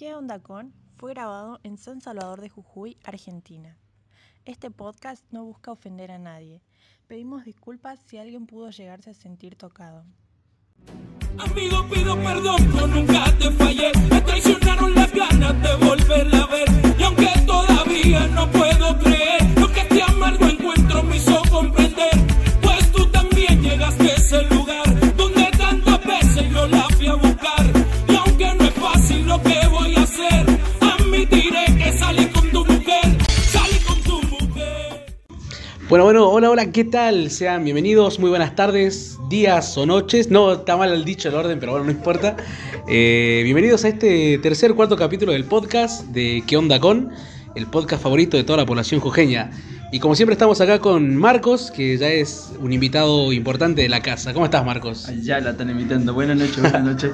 ¿Qué onda con? Fue grabado en San Salvador de Jujuy, Argentina. Este podcast no busca ofender a nadie. Pedimos disculpas si alguien pudo llegarse a sentir tocado. Amigo, pido perdón, yo nunca te fallé. Me traicionaron las ganas de volverla a ver. Y aunque todavía no puedo creer lo que este amargo encuentro me hizo comprender, Bueno, bueno, hola, hola, ¿qué tal? Sean bienvenidos, muy buenas tardes, días o noches. No, está mal el dicho el orden, pero bueno, no importa. Eh, bienvenidos a este tercer, cuarto capítulo del podcast de ¿Qué onda con? El podcast favorito de toda la población jujeña. Y como siempre estamos acá con Marcos, que ya es un invitado importante de la casa. ¿Cómo estás, Marcos? Ya la están invitando. Buenas noches, buenas noches.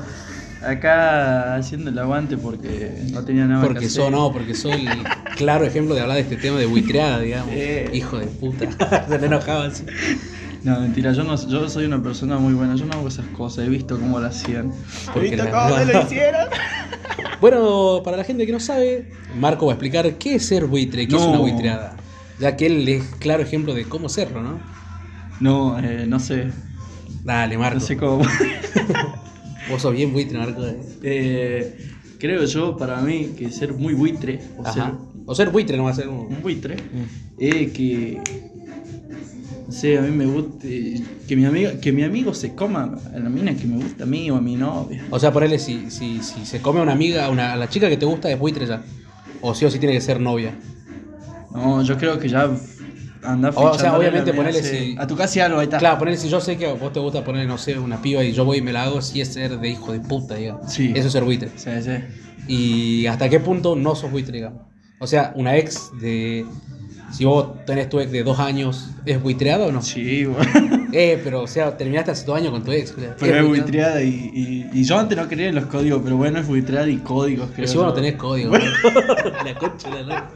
Acá haciendo el aguante porque no tenía nada Porque que hacer. no, porque soy el claro ejemplo de hablar de este tema de buitreada, digamos. Eh. Hijo de puta. Se le enojaba así. No, mentira, yo, no, yo soy una persona muy buena. Yo no hago esas cosas. He visto cómo lo hacían. Porque He visto la- cómo lo hicieron. Bueno, para la gente que no sabe, Marco va a explicar qué es ser buitre, qué es una buitreada. Ya que él es claro ejemplo de cómo serlo, ¿no? No, eh, no sé. Dale, Marco. No sé cómo. Vos sos bien buitre, Marco. eh. Eh, creo yo, para mí, que ser muy buitre, o ser Ajá. O ser buitre no va a ser un... un buitre, es que. No sé, a mí me gusta. Que mi, amigo, que mi amigo se coma a la mina que me gusta a mí o a mi novia. O sea, ponele si, si, si se come a una amiga, a, una, a la chica que te gusta es buitre ya. O sí o sí tiene que ser novia. No, yo creo que ya anda O sea, obviamente si- A tu casa y algo, ahí está. Claro, ponele si yo sé que a vos te gusta poner, no sé, una piba y yo voy y me la hago, sí es ser de hijo de puta, digamos. Sí. Eso es ser buitre. Sí, sí. ¿Y hasta qué punto no sos buitre, digamos? O sea, una ex de... Si vos tenés tu ex de dos años, ¿es buitreada o no? Sí, bueno. Eh, pero o sea, terminaste hace dos años con tu ex. Pero es buitreada? buitreada y, y, y yo antes no creía en los códigos, pero bueno, es buitreada y códigos. Pero creo si vos no tenés código. la concha de la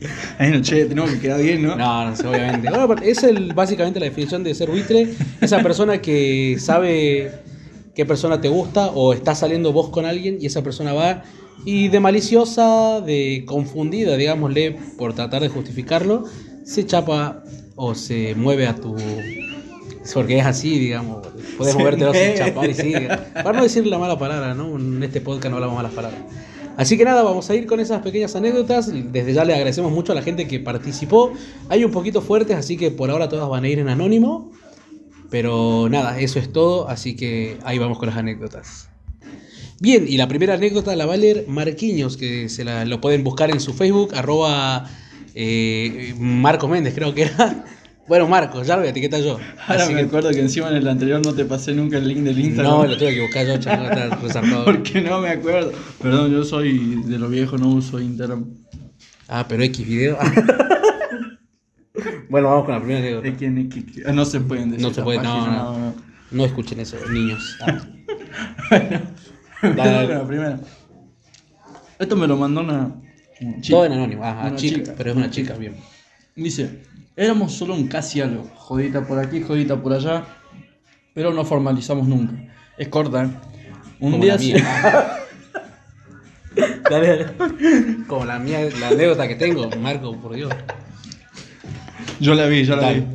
lora. Ay, no, che, tenemos que quedar bien, ¿no? No, no sé, obviamente. Bueno, es el, básicamente la definición de ser buitre. Esa persona que sabe qué persona te gusta o está saliendo vos con alguien y esa persona va y de maliciosa, de confundida, digámosle, por tratar de justificarlo, se chapa o se mueve a tu... Porque es así, digamos. Puedes Se movértelo sin chapar y sí. Para no decir la mala palabra, ¿no? En este podcast no hablamos malas palabras. Así que nada, vamos a ir con esas pequeñas anécdotas. Desde ya le agradecemos mucho a la gente que participó. Hay un poquito fuertes, así que por ahora todas van a ir en anónimo. Pero nada, eso es todo, así que ahí vamos con las anécdotas. Bien, y la primera anécdota la va a leer Marquiños, que se la, lo pueden buscar en su Facebook, arroba eh, Marco Méndez, creo que era. Bueno, Marcos, ya lo voy a etiquetar yo. Ahora Así me que- acuerdo que encima en el anterior no te pasé nunca el link del Instagram. no, lo tuve que buscar yo, chaval, está resarpado. Porque no me acuerdo. Perdón, yo soy de lo viejo, no uso Instagram. Ah, pero X video. bueno, vamos con la primera anécdota. Es que, es que- que- no se pueden decir. No se puede, no, páginas, no. No escuchen eso, niños. Ah. Bueno, Dale. la primera. Esto me lo mandó una una chica. Todo en anónimo, ajá, Una chica, pero es una chica, bien. Dice, éramos solo un casi algo, jodita por aquí, jodita por allá, pero no formalizamos nunca. Es corta, ¿eh? Un Como día la mía. Dale, dale. Como la mía, la anécdota que tengo, Marco, por Dios. Yo la vi, yo la Dale. vi.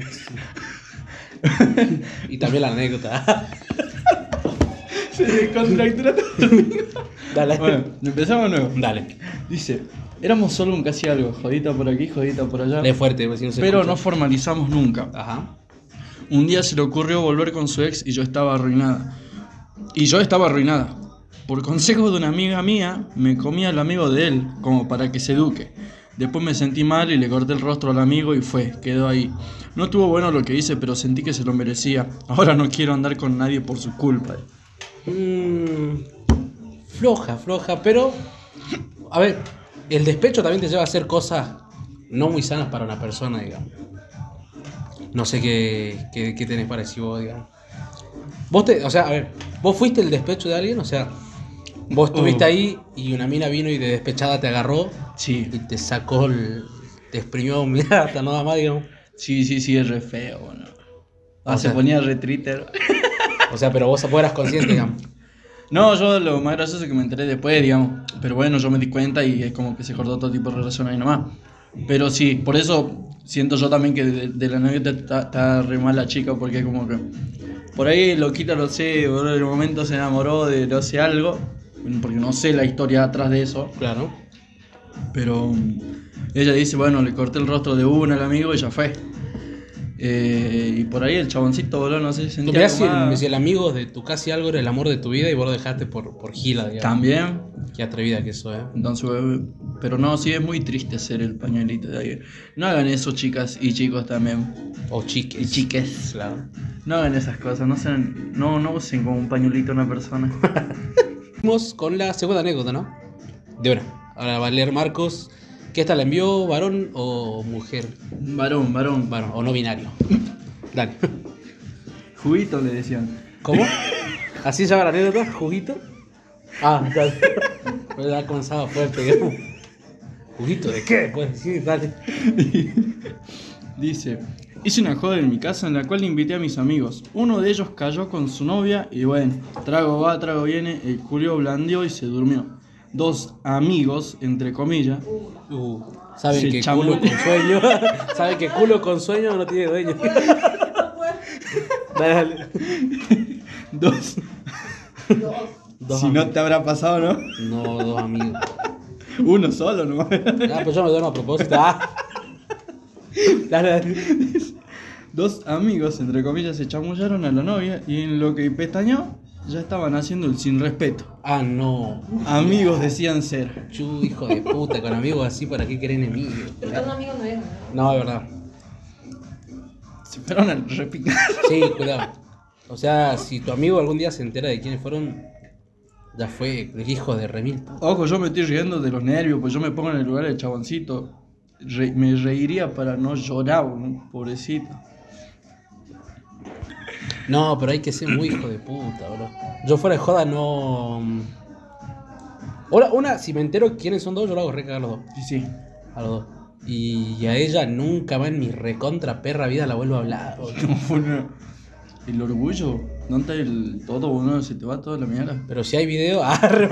Y también la anécdota. Se descontractura todo. Dale. Bueno, empezamos de nuevo. Dale. Dice, éramos solo un casi algo, jodita por aquí, jodita por allá, Lee fuerte, pues, si no se pero escucha. no formalizamos nunca. Ajá. Un día se le ocurrió volver con su ex y yo estaba arruinada. Y yo estaba arruinada. Por consejo de una amiga mía, me comí al amigo de él, como para que se eduque. Después me sentí mal y le corté el rostro al amigo y fue, quedó ahí. No estuvo bueno lo que hice, pero sentí que se lo merecía. Ahora no quiero andar con nadie por su culpa. Mm, floja, floja, pero. A ver, el despecho también te lleva a hacer cosas no muy sanas para una persona, digamos. No sé qué, qué, qué tenés parecido vos, digamos. Vos te, o sea, a ver, vos fuiste el despecho de alguien, o sea, vos estuviste Uh. ahí y una mina vino y de despechada te agarró Sí, y te sacó el. te exprimió, mira, hasta nada más, digamos. sí, sí, sí, es re feo, bueno. Ah, O se sea- ponía re Twitter. O sea, pero vos, vos eras consciente, digamos. No, yo lo más gracioso es que me enteré después, digamos. Pero bueno, yo me di cuenta y es como que se cortó todo tipo de relación ahí nomás. Pero sí, por eso siento yo también que de, de la novia está, está re mal la chica, porque como que por ahí loquita lo sé, en el momento se enamoró de no sé algo, porque no sé la historia atrás de eso. Claro. Pero mm, ella dice, bueno, le corté el rostro de una al amigo y ya fue. Eh, y por ahí el chaboncito, boludo, no sé, ¿Tú sentía mirás si el, si el amigo de tu casi algo era el amor de tu vida y vos lo dejaste por, por gila, digamos? También. Qué atrevida que eso, ¿eh? Entonces, eh, pero no, sí es muy triste ser el pañuelito de ahí. No hagan eso, chicas y chicos también. O chiques. Y chiques. Claro. No hagan esas cosas, no sean, no, no usen como un pañuelito a una persona. Vamos con la segunda anécdota, ¿no? De una. Ahora va a leer Marcos. ¿Qué esta la envió varón o mujer? varón, varón, Varón, o no binario. Dale. Juguito le decían. ¿Cómo? ¿Así se llama la anécdota? ¿Juguito? Ah, dale. Pues ya comenzaba fuerte, digamos. ¿Juguito de qué? Pues sí, dale. Dice, hice una joda en mi casa en la cual invité a mis amigos. Uno de ellos cayó con su novia y bueno, trago va, trago viene, el Julio blandió y se durmió. Dos amigos, entre comillas, Uh, saben que chamó. culo con sueño. saben que culo con sueño no tiene dueño. Dale. dos... Dos si no te habrá pasado, ¿no? No, dos amigos. Uno solo, ¿no? Ah, pues yo me duermo a propósito. Ah. Dale, dale. Dos amigos, entre comillas, se chamullaron a la novia y en lo que pestañó ya estaban haciendo el sin respeto. Ah, no. Amigos decían ser. Chu, hijo de puta, con amigos así, ¿para qué querer enemigos? Pero un amigo no es, ¿no? No, es verdad. Se fueron a repicar. Sí, cuidado. O sea, si tu amigo algún día se entera de quiénes fueron, ya fue el hijo de remil. Ojo, yo me estoy riendo de los nervios, pues yo me pongo en el lugar del chaboncito. Re- me reiría para no llorar, ¿no? pobrecito. No, pero hay que ser muy hijo de puta, bro. Yo fuera de joda no. Ahora, una, si me entero quiénes son dos, yo lo hago recagar a los dos. Sí, sí. A los dos. Y a ella nunca más en mi recontra perra vida la vuelvo a hablar. bro. No El orgullo, no está el todo, uno se te va toda la mierda. Pero si hay video, arre,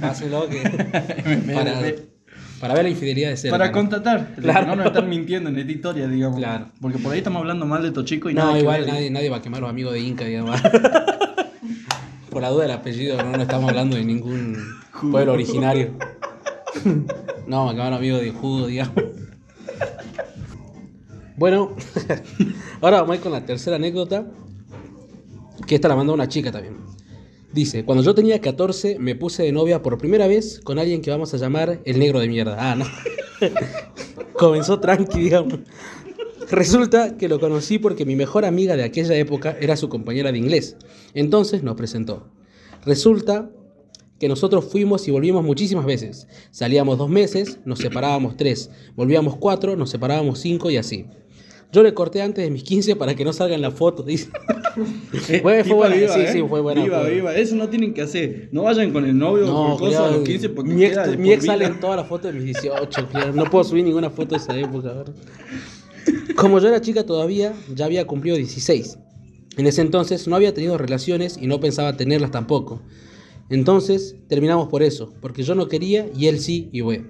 Hácelo que. Para, para ver la infidelidad de cerca. Para contratar, Claro. no nos están mintiendo en esta historia, digamos. Claro. Porque por ahí estamos hablando mal de estos chicos y No, nada igual nadie, nadie va a quemar a los amigos de Inca, digamos. Por la duda del apellido, no, no estamos hablando de ningún pueblo originario. No, me acaban amigos de jugo, digamos. Bueno, ahora vamos a ir con la tercera anécdota. Que esta la mandó una chica también. Dice, cuando yo tenía 14 me puse de novia por primera vez con alguien que vamos a llamar el negro de mierda. Ah, no. Comenzó tranqui, digamos. Resulta que lo conocí porque mi mejor amiga de aquella época era su compañera de inglés. Entonces nos presentó. Resulta que nosotros fuimos y volvimos muchísimas veces. Salíamos dos meses, nos separábamos tres, volvíamos cuatro, nos separábamos cinco y así. Yo le corté antes de mis 15 para que no salga en la foto, dice. Eh, Fue- fue tipa buena, viva, sí, ¿eh? sí, fue buena, Viva, fue viva. Eso no tienen que hacer. No vayan con el novio No, por cosas a los 15 porque mi ex, mi ex sale en todas las fotos de mis 18, claro. no puedo subir ninguna foto de esa época. Como yo era chica todavía, ya había cumplido 16. En ese entonces no había tenido relaciones y no pensaba tenerlas tampoco. Entonces terminamos por eso, porque yo no quería y él sí y fue.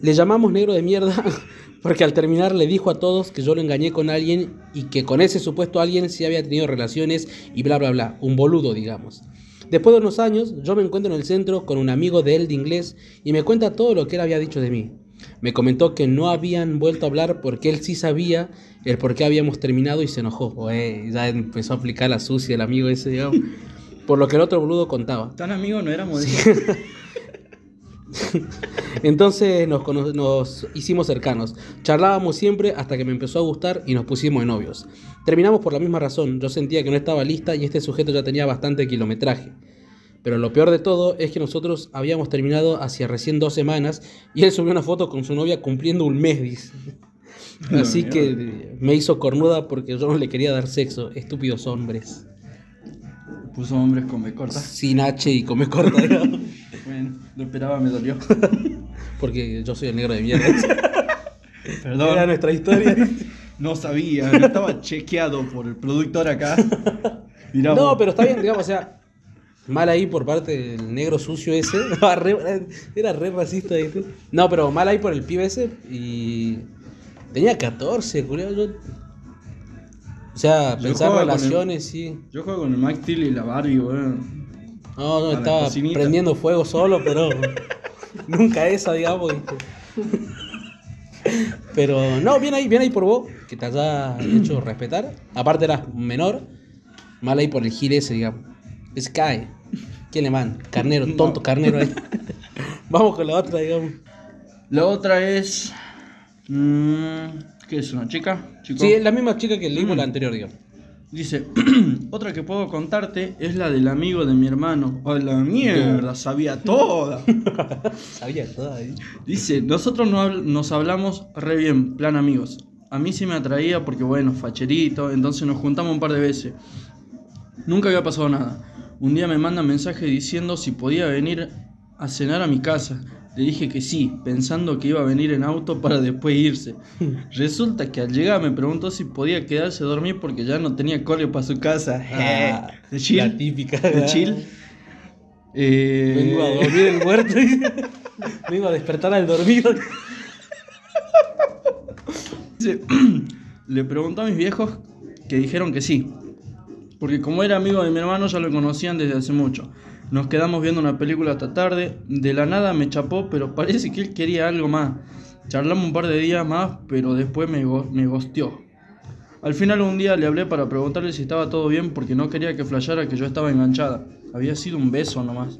Le llamamos negro de mierda porque al terminar le dijo a todos que yo lo engañé con alguien y que con ese supuesto alguien sí había tenido relaciones y bla bla bla, un boludo digamos. Después de unos años, yo me encuentro en el centro con un amigo de él de inglés y me cuenta todo lo que él había dicho de mí. Me comentó que no habían vuelto a hablar porque él sí sabía el por qué habíamos terminado y se enojó. Güey, ya empezó a aplicar la sucia el amigo ese, digamos. Por lo que el otro boludo contaba. Tan amigos no éramos eso. Entonces nos, nos hicimos cercanos. Charlábamos siempre hasta que me empezó a gustar y nos pusimos de novios. Terminamos por la misma razón. Yo sentía que no estaba lista y este sujeto ya tenía bastante kilometraje. Pero lo peor de todo es que nosotros habíamos terminado hacia recién dos semanas y él subió una foto con su novia cumpliendo un mes, dice. Así que me hizo cornuda porque yo no le quería dar sexo. Estúpidos hombres. Puso hombres con B corta. Sin H y come corta, digamos. Bueno, lo esperaba, me dolió. porque yo soy el negro de mierda. Perdón. Era nuestra historia. No sabía, no estaba chequeado por el productor acá. Mirá No, vos. pero está bien, digamos, o sea, Mal ahí por parte del negro sucio ese. Era re racista. ¿viste? No, pero mal ahí por el pibe ese. Y. Tenía 14, culiao, yo. O sea, Yo pensar con el- relaciones, sí. Yo juego con el Max Steel y la Barbie, weón. No, no, A estaba prendiendo fuego solo, pero. nunca esa, digamos. Pero no, bien ahí, bien ahí por vos, que te haya hecho respetar. Aparte eras menor, mal ahí por el gil ese, digamos. Sky, ¿quién le man? Carnero, tonto carnero ahí. Vamos con la otra, digamos. La otra es. mm, ¿Qué es? ¿Una chica? ¿Chico? Sí, es la misma chica que leímos Mm. la anterior, digamos. Dice: Otra que puedo contarte es la del amigo de mi hermano. ¡Oh, la mierda! Sabía toda. Sabía toda ahí. Dice: Nosotros no habl- nos hablamos re bien, plan amigos. A mí sí me atraía porque, bueno, facherito, entonces nos juntamos un par de veces. Nunca había pasado nada. Un día me manda mensaje diciendo si podía venir a cenar a mi casa. Le dije que sí, pensando que iba a venir en auto para después irse. Resulta que al llegar me preguntó si podía quedarse a dormir porque ya no tenía cole para su casa. Ah, de chill. La típica. De chill. Eh, Vengo a dormir el muerto. Vengo a despertar al dormido. Le preguntó a mis viejos que dijeron que sí. Porque como era amigo de mi hermano ya lo conocían desde hace mucho. Nos quedamos viendo una película hasta tarde. De la nada me chapó, pero parece que él quería algo más. Charlamos un par de días más, pero después me, go- me gosteó. Al final un día le hablé para preguntarle si estaba todo bien porque no quería que flasheara que yo estaba enganchada. Había sido un beso nomás.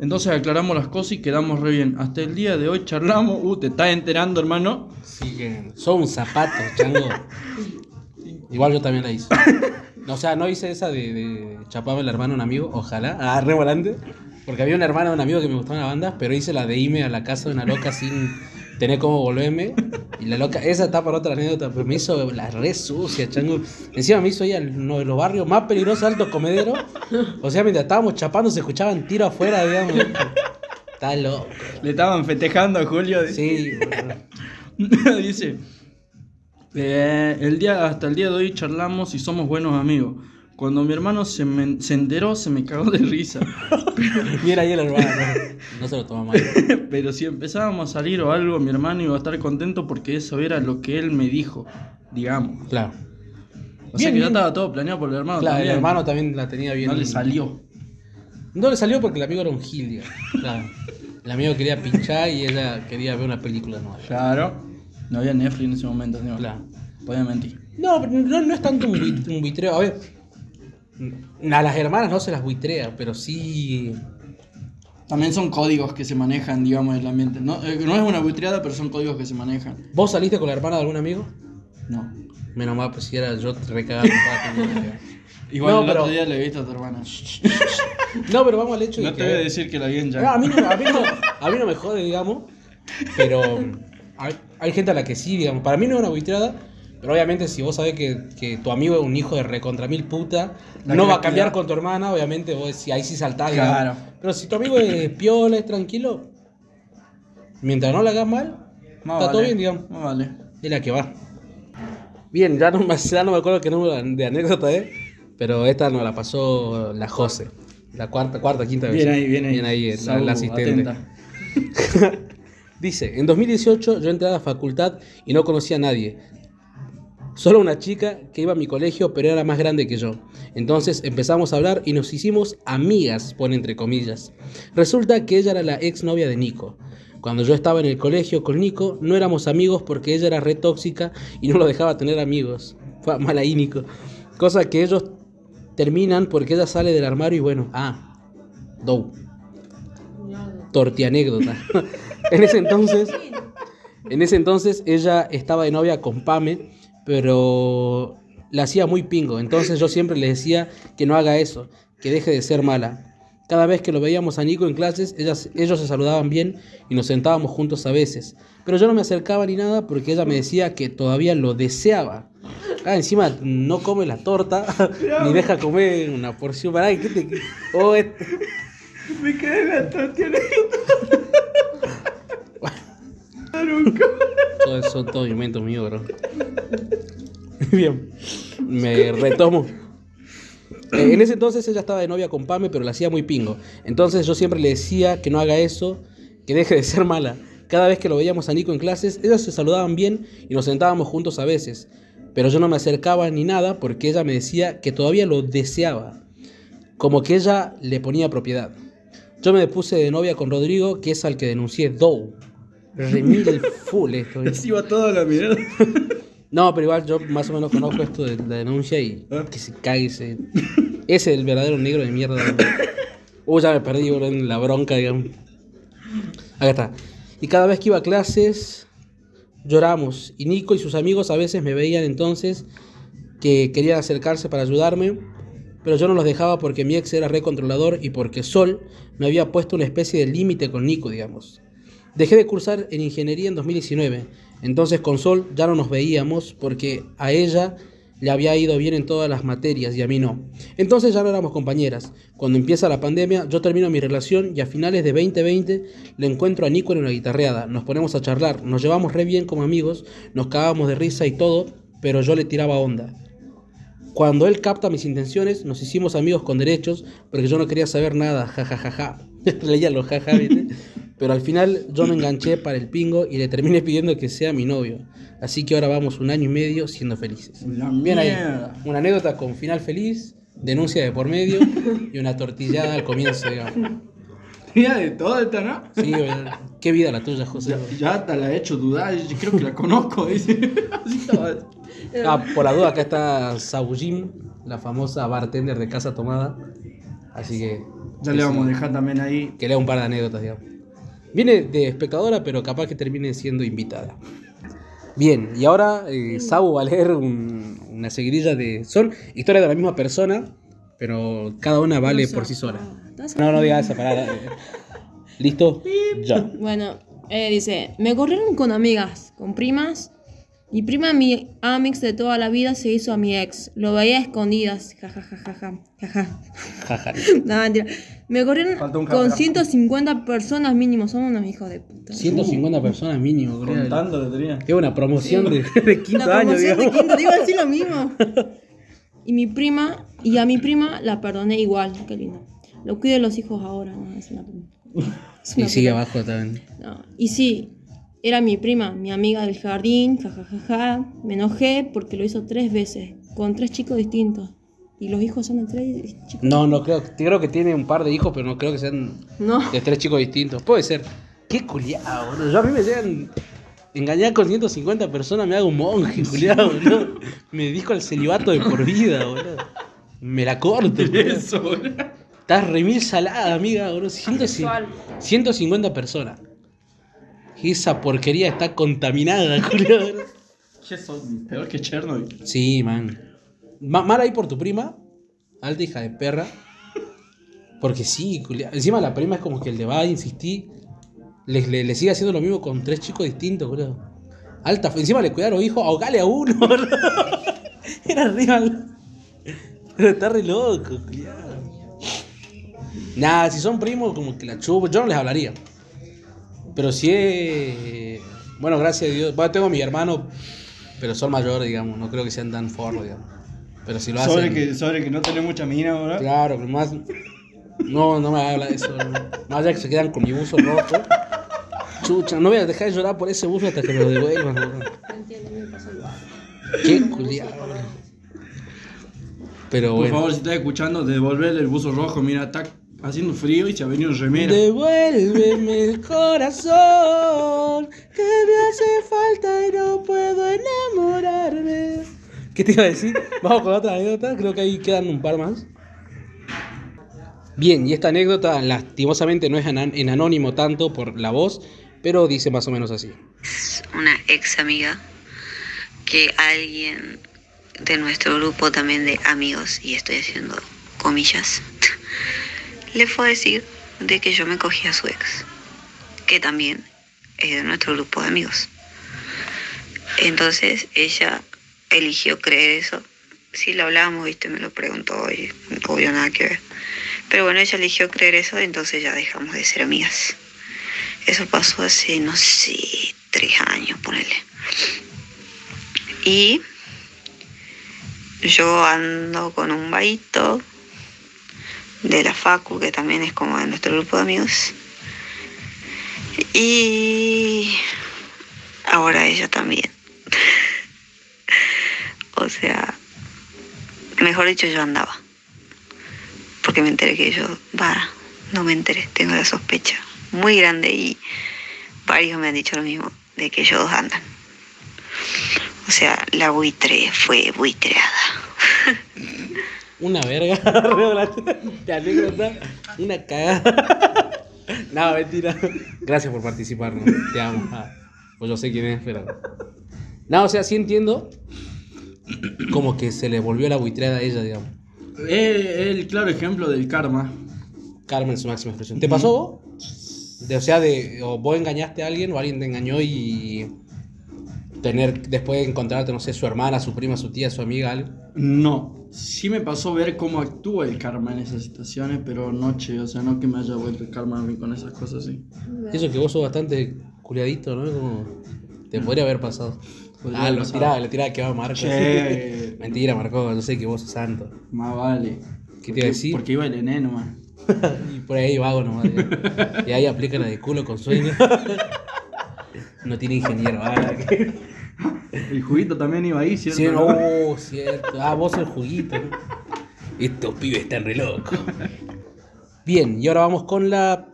Entonces aclaramos las cosas y quedamos re bien. Hasta el día de hoy charlamos. Uh, ¿te estás enterando, hermano? Sí, que son un zapato, chango. Igual yo también la hice. O sea, no hice esa de, de chaparme el hermano a un amigo, ojalá. Ah, re volante. Porque había una hermana de un amigo que me gustaba la banda, pero hice la de irme a la casa de una loca sin tener cómo volverme. Y la loca, esa está para otra anécdota, pero me hizo la re sucia, chango. Encima me hizo ella uno de los barrios más peligrosos, altos comederos. O sea, mientras estábamos chapando se escuchaban tiros afuera, digamos. Está loco. Le estaban festejando a Julio. Sí, boludo. Dice, "Eh, el día, hasta el día de hoy charlamos y somos buenos amigos. Cuando mi hermano se, me- se enteró, se me cagó de risa. Mira ahí el hermano. No se lo toma mal. Pero si empezábamos a salir o algo, mi hermano iba a estar contento porque eso era lo que él me dijo, digamos. Claro. O Bien, sea que ya estaba todo planeado por el hermano. Claro, también. el hermano también la tenía bien. No le salió. No le salió porque el amigo era un gil, digamos. Claro. El amigo quería pinchar y ella quería ver una película nueva. Claro. No había Netflix en ese momento, ¿no? Claro. Podía mentir. No, pero no, no es tanto un, bui- un buitreo. A ver, a las hermanas no se las buitrea, pero sí. También son códigos que se manejan, digamos, en el ambiente. No, eh, no es una buitreada, pero son códigos que se manejan. ¿Vos saliste con la hermana de algún amigo? No. Menos mal, pues si era yo te recagaba. Igual No, el pero- otro día le viste a tu hermana. No, pero vamos al hecho de No que. te voy a decir que la vi en No, ya. a, mí no, a, mí no, a mí no me jode, digamos. Pero hay gente a la que sí, digamos. Para mí no es una buitreada. Pero obviamente, si vos sabés que, que tu amigo es un hijo de recontra mil puta, La no va a cambiar con tu hermana, obviamente, vos si ahí sí saltás, digamos. Claro. Pero si tu amigo es piola, es tranquilo, mientras no le hagas mal, está todo bien, digamos. vale. Es la que va. Bien, ya no, me- ya no me acuerdo qué número de anécdota es, pero esta nos la pasó la Jose. La cuarta, cuarta, quinta vez. Bien ahí, bien ahí. Bien ahí, la- la, asistente. Dice, en 2018 yo entré a la facultad y no conocía a nadie. Solo una chica que iba a mi colegio, pero era más grande que yo. Entonces empezamos a hablar y nos hicimos amigas, pone entre comillas. Resulta que ella era la exnovia de Nico. Cuando yo estaba en el colegio con Nico, no éramos amigos porque ella era re tóxica y no lo dejaba tener amigos. Fue mal ahí, Nico. Cosa que ellos terminan porque ella sale del armario y bueno, ah, Dow. Torti anécdota. en ese entonces, en ese entonces ella estaba de novia con Pame, pero la hacía muy pingo. Entonces yo siempre le decía que no haga eso, que deje de ser mala. Cada vez que lo veíamos a Nico en clases, ellas, ellos se saludaban bien y nos sentábamos juntos a veces. Pero yo no me acercaba ni nada porque ella me decía que todavía lo deseaba. Ah, encima no come la torta, ni deja comer una porción. Pará, ¿qué te... Oh, et- Me quedé en la Todo eso todo invento mío, bro. Bien, me retomo. Eh, en ese entonces ella estaba de novia con Pame, pero la hacía muy pingo. Entonces yo siempre le decía que no haga eso, que deje de ser mala. Cada vez que lo veíamos a Nico en clases, ellos se saludaban bien y nos sentábamos juntos a veces. Pero yo no me acercaba ni nada porque ella me decía que todavía lo deseaba. Como que ella le ponía propiedad. Yo me puse de novia con Rodrigo, que es al que denuncié Dow. Remil el full esto. Así va toda la mierda. No, pero igual yo más o menos conozco esto de la denuncia y que se cague ese. Ese es el verdadero negro de mierda. Uy, ya me perdí bro, en la bronca, digamos. Acá está. Y cada vez que iba a clases, lloramos. Y Nico y sus amigos a veces me veían entonces que querían acercarse para ayudarme, pero yo no los dejaba porque mi ex era recontrolador y porque Sol me había puesto una especie de límite con Nico, digamos. Dejé de cursar en ingeniería en 2019, entonces con Sol ya no nos veíamos porque a ella le había ido bien en todas las materias y a mí no. Entonces ya no éramos compañeras. Cuando empieza la pandemia, yo termino mi relación y a finales de 2020 le encuentro a Nico en una guitarreada. Nos ponemos a charlar, nos llevamos re bien como amigos, nos cagábamos de risa y todo, pero yo le tiraba onda. Cuando él capta mis intenciones, nos hicimos amigos con derechos, porque yo no quería saber nada, jajajaja. Leía los jaja, ¿viste? Pero al final yo me enganché para el pingo y le terminé pidiendo que sea mi novio. Así que ahora vamos un año y medio siendo felices. La Bien ahí. mierda. Una anécdota con final feliz, denuncia de por medio y una tortillada al comienzo, digamos. Mira de todo esta, ¿no? Sí, qué vida la tuya, José. Ya, ya hasta la he hecho dudar, yo creo que la conozco, dice. Así estaba. Ah, por la duda, acá está Sabujín, la famosa bartender de Casa Tomada. Así que. Ya le vamos a dejar también ahí. que lea un par de anécdotas, digamos. Viene de espectadora, pero capaz que termine siendo invitada. Bien, y ahora eh, Sabu va a leer un- una seguidilla de... Son historias de la misma persona, pero cada una vale por sí sola. No, no digas esa palabra. eh. ¿Listo? Ya. Bueno, eh, dice, me corrieron con amigas, con primas. Mi prima, mi amix de toda la vida, se hizo a mi ex. Lo veía a escondidas. Ja, ja, ja, ja, ja, ja, ja. Jaja. No, mentira. Me corrieron con cámara. 150 personas mínimo. Son unos hijos de puta. 150 personas mínimo, creo. Contando le tenía. Es una promoción de, de quinto La año, promoción de digamos. quinto, digo así lo mismo. Y mi prima, y a mi prima la perdoné igual. Qué lindo. Lo cuido de los hijos ahora. No, es una, es Y una sigue abajo también. No, Y sí, era mi prima, mi amiga del jardín, jajajaja. Me enojé porque lo hizo tres veces, con tres chicos distintos. Y los hijos son de tres chicos. No, no creo. Creo que tiene un par de hijos, pero no creo que sean No. de tres chicos distintos. Puede ser. Qué culiado, boludo. Yo a mí me llegan engañar con 150 personas, me hago un monje, culiado, boludo. Me dedico al celibato de por vida, boludo. Me la corto, boludo. Eso, boludo. Estás remil salada, amiga, boludo. 150, 150 personas. Esa porquería está contaminada, culiado. ¿Qué son? Peor que Chernobyl. Sí, man. Ma- Mal ahí por tu prima. Alta hija de perra. Porque sí, culia- encima la prima es como que le va a insistir. Le, le, le sigue haciendo lo mismo con tres chicos distintos, boludo. Alta, encima le cuidaron hijos, ahogale a uno, boludo. Era real. Pero está re loco, culiado. Nada, si son primos, como que la chupo. Yo no les hablaría. Pero si es. Bueno, gracias a Dios. Bueno, tengo a mi hermano, pero son mayores, digamos. No creo que sean tan forros, digamos. Pero si lo hacen. Sobre que, sobre que no tenés mucha mina, ¿verdad? Claro, pero más. No, no me habla de eso. Más allá que se quedan con mi buzo rojo. Chucha, no voy a dejar de llorar por ese buzo hasta que me lo devuelvan. boludo. Qué culiado. Pero Por bueno. favor, si estás escuchando, devolverle el buzo rojo. Mira, está haciendo frío y se ha venido en remera. Devuélveme el corazón que me hace falta y no puedo enamorarme. ¿Qué te iba a decir? Vamos con otra anécdota, creo que ahí quedan un par más. Bien, y esta anécdota lastimosamente no es en anónimo tanto por la voz, pero dice más o menos así. una ex amiga que alguien de nuestro grupo también de amigos, y estoy haciendo comillas, le fue a decir de que yo me cogía a su ex, que también es de nuestro grupo de amigos. Entonces ella eligió creer eso. Si lo hablamos, viste, me lo preguntó y obvio nada que ver. Pero bueno, ella eligió creer eso, entonces ya dejamos de ser amigas. Eso pasó hace, no sé, tres años, ponele. Y yo ando con un vaito de la Facu, que también es como de nuestro grupo de amigos. Y ahora ella también. o sea, mejor dicho, yo andaba. Porque me enteré que yo, va, no me enteré, tengo la sospecha muy grande y varios me han dicho lo mismo, de que ellos dos andan. O sea, la buitre fue buitreada. Una verga. Te anécdota. Una cagada. No, mentira. Gracias por participar, ¿no? Te amo. Ah, pues yo sé quién es, pero. No, o sea, sí entiendo. Como que se le volvió la buitreada a ella, digamos. Es el claro ejemplo del karma. Carmen, su máxima expresión. ¿Te pasó? De, o sea, de, o vos engañaste a alguien o alguien te engañó y tener después de encontrarte, no sé, su hermana, su prima, su tía, su amiga, algo. No, sí me pasó ver cómo actúa el karma en esas situaciones, pero no, che, o sea, no que me haya vuelto el karma a mí con esas cosas así. Eso que vos sos bastante culiadito, ¿no? Como te podría haber pasado. Podría ah, lo pasado. tiraba, le tiraba que va Marco. Che. Mentira, Marco, yo sé que vos sos santo. Más vale. ¿Qué te iba a decir? Porque iba el Ené nomás. y por ahí vago nomás. y ahí aplica la de culo con sueño. no tiene ingeniero. Ah, que- El juguito también iba ahí, ¿cierto? Sí, no, cierto. Ah, vos sos el juguito. ¿no? Estos pibes están re locos. Bien, y ahora vamos con la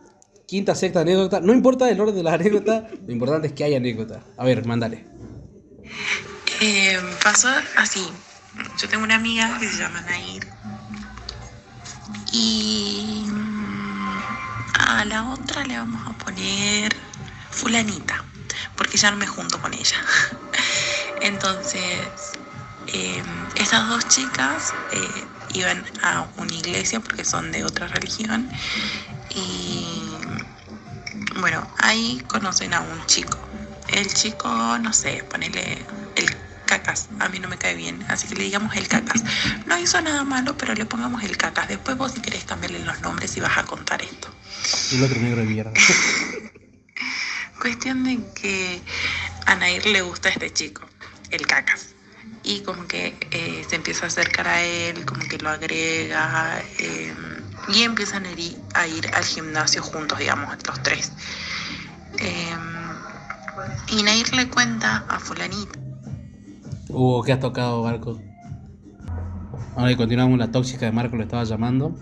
quinta, sexta anécdota. No importa el orden de la anécdota, lo importante es que haya anécdota. A ver, mándale. Eh, pasó así. Yo tengo una amiga que se llama Nair. Y mm, a la otra le vamos a poner fulanita, porque ya no me junto con ella. Entonces, eh, estas dos chicas eh, iban a una iglesia porque son de otra religión. Y bueno, ahí conocen a un chico. El chico, no sé, ponele el cacas. A mí no me cae bien, así que le digamos el cacas. No hizo nada malo, pero le pongamos el cacas. Después vos si querés cambiarle los nombres y vas a contar esto. El otro negro de mierda. Cuestión de que a Nair le gusta este chico, el cacas. Y como que eh, se empieza a acercar a él, como que lo agrega. eh, y empiezan a ir, a ir al gimnasio juntos, digamos, los tres. Eh, y Nair le cuenta a fulanita Uh, ¿qué has tocado, Marco? Ahora que continuamos, la tóxica de Marco lo estaba llamando.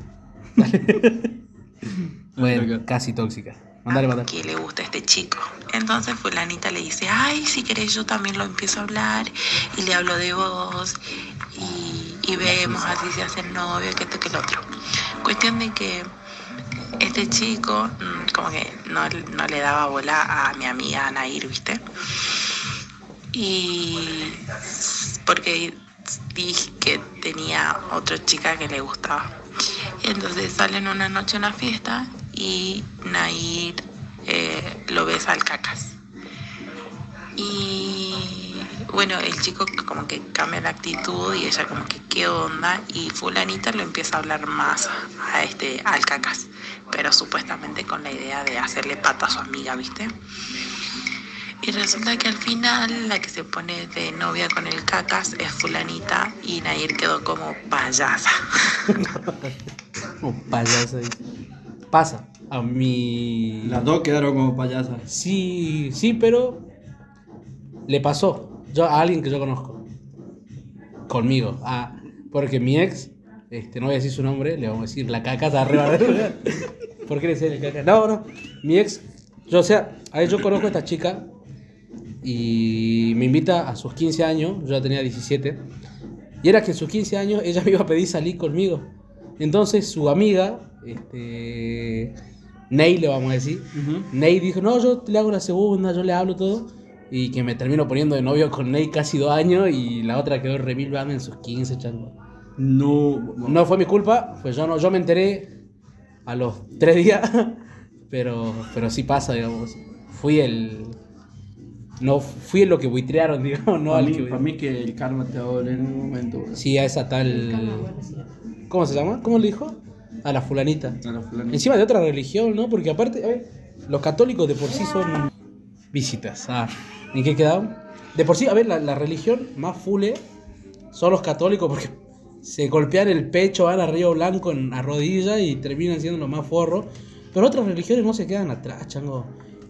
bueno, casi tóxica. Mandale. que le gusta este chico. Entonces fulanita le dice, ay, si querés yo también lo empiezo a hablar y le hablo de vos y, y vemos así se hace el novio, que esto, que el otro. Cuestión de que este chico mm, como que no, no le daba bola a mi amiga Nair, ¿viste? Y porque dije que tenía otra chica que le gustaba. Entonces salen una noche a una fiesta y Nair eh, lo besa al cacas. Y bueno, el chico como que cambia la actitud y ella como que qué onda y fulanita lo empieza a hablar más a este al cacas, pero supuestamente con la idea de hacerle pata a su amiga, ¿viste? Y resulta que al final la que se pone de novia con el cacas es fulanita y Nair quedó como payasa. Como payaso ahí. Pasa. A mi. Las dos quedaron como payasas. Sí, sí, pero. Le pasó. Yo, a alguien que yo conozco. Conmigo. Ah, porque mi ex. Este, no voy a decir su nombre, le vamos a decir la caca está arriba. ¿Por qué le decía la caca? No, no. Mi ex. Yo, o sea, a ver, yo conozco a esta chica. Y me invita a sus 15 años. Yo ya tenía 17. Y era que en sus 15 años ella me iba a pedir salir conmigo. Entonces su amiga, este, Ney le vamos a decir, Ney dijo, no, yo le hago la segunda, yo le hablo todo. Y que me termino poniendo de novio con Ney casi dos años y la otra quedó remil banda en sus 15, chango. No. No fue mi culpa, pues yo no, yo me enteré a los tres días, pero, pero sí pasa, digamos. Fui el... No, fui el lo que buitrearon, digamos, no para, al mí, que... pa' mí que el karma te va a doler en un momento. bro. Sí, a esa tal... ¿Cómo se llama? ¿Cómo le dijo? A la fulanita. A la fulanita. Encima de otra religión, ¿no? Porque aparte, a ver, los católicos de por sí son visitas. Ah, ¿en qué quedaron? De por sí, a ver, la, la religión más fule son los católicos porque se golpean el pecho, van a Río Blanco en, a rodillas y terminan siendo los más forros. Pero otras religiones no se quedan atrás, chango.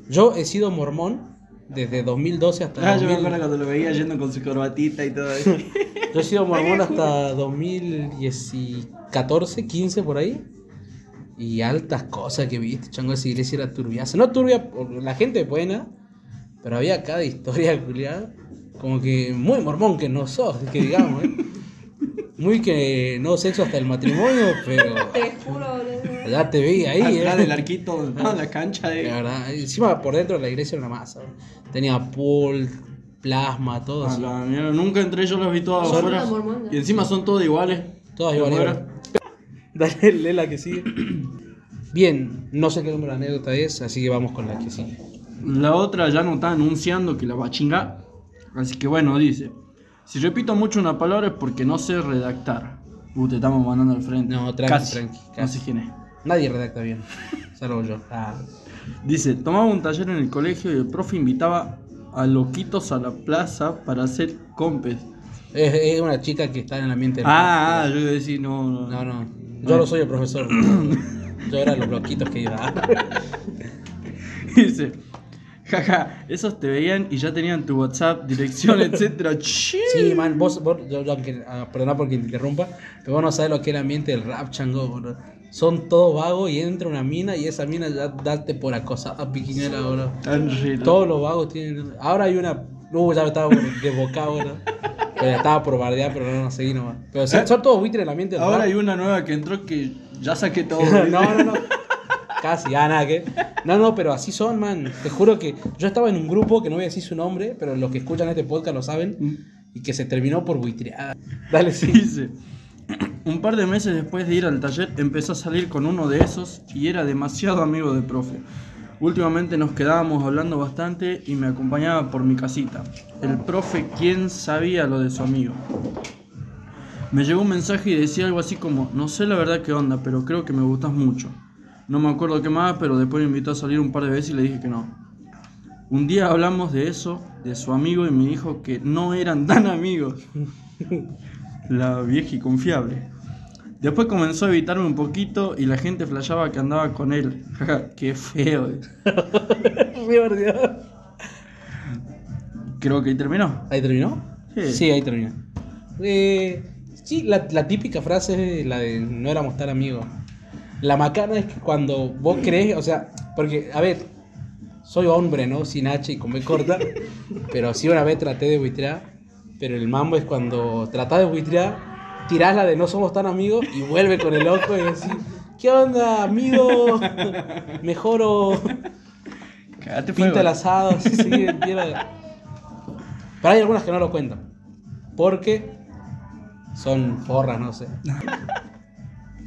Yo he sido mormón desde 2012 hasta Ah, yo me 2000. acuerdo cuando lo veía yendo con su corbatita y todo eso. Yo he sido mormón hasta 2014, 15 por ahí. Y altas cosas que viste, chango, esa iglesia era turbiaza. No turbia, la gente buena, pero había cada historia, culiada. Como que muy mormón que no sos, que digamos, ¿eh? Muy que no sexo hasta el matrimonio, pero Te juro, boludo. Ya te vi ahí, Atrás ¿eh? del arquito, no, la cancha de. La verdad, encima por dentro de la iglesia era una masa. ¿no? Tenía pool, plasma, todo A así. la mierda, nunca entré, yo los vi todos Son afuera. una mormona. Y encima son todos iguales. Todas iguales. afuera. Dale, lee la que sigue. Bien, no sé qué número de anécdota es, así que vamos con la que sigue. La otra ya no está anunciando que la va a chingar. Así que bueno, dice. Si repito mucho una palabra es porque no sé redactar. Uh, te estamos mandando al frente. No, tranqui, Casi. tranqui, No casi. sé quién es. Nadie redacta bien, salvo yo. Ah. Dice, tomaba un taller en el colegio y el profe invitaba a loquitos a la plaza para hacer compes. Es, es una chica que está en el ambiente del Ah, ah, yo iba a decir, no, no. No, no, yo no soy el profesor. Yo era los bloquitos que iba. Dice, jaja, esos te veían y ya tenían tu WhatsApp, dirección, etcétera. Sí, man, vos, vos yo, yo ah, perdona porque te interrumpa, pero vos no sabes lo que es el ambiente del rap, chango, bro. Son todos vagos y entra una mina y esa mina ya date por acosada, piquinera, bro. Tan re- Todos los vagos tienen. Ahora hay una. Uh, ya estaba por- desbocado, bro. Pero ya estaba por bardear, pero no, no seguí nomás. Pero son, son todos buitres del ambiente del Ahora hay una nueva que entró que ya saqué todo. no, no, no. Casi, ya nada que. No, no, pero así son, man. Te juro que yo estaba en un grupo que no voy a decir su nombre, pero los que escuchan este podcast lo saben. Y que se terminó por buitrear. Dale, sí. Dice, un par de meses después de ir al taller empezó a salir con uno de esos y era demasiado amigo del profe. Últimamente nos quedábamos hablando bastante y me acompañaba por mi casita. El profe, ¿quién sabía lo de su amigo? Me llegó un mensaje y decía algo así como, no sé la verdad qué onda, pero creo que me gustas mucho. No me acuerdo qué más, pero después me invitó a salir un par de veces y le dije que no. Un día hablamos de eso, de su amigo, y me dijo que no eran tan amigos. La vieja y confiable. Después comenzó a evitarme un poquito y la gente flashaba que andaba con él. Qué feo. Creo que ahí terminó. ¿Ahí terminó? Sí. ahí terminó. Eh, sí, la, la típica frase es la de no éramos tan amigos. La macana es que cuando vos crees, o sea, porque, a ver, soy hombre, ¿no? Sin H y con B corta, pero sí una vez traté de buitrear, pero el mambo es cuando tratás de buitrear, tirás la de no somos tan amigos y vuelve con el ojo y decís, ¿qué onda, amigo? Mejoro, Cagate pinta fuego. el asado, sí, sí, entiendo. Pero hay algunas que no lo cuentan, porque son forras, no sé.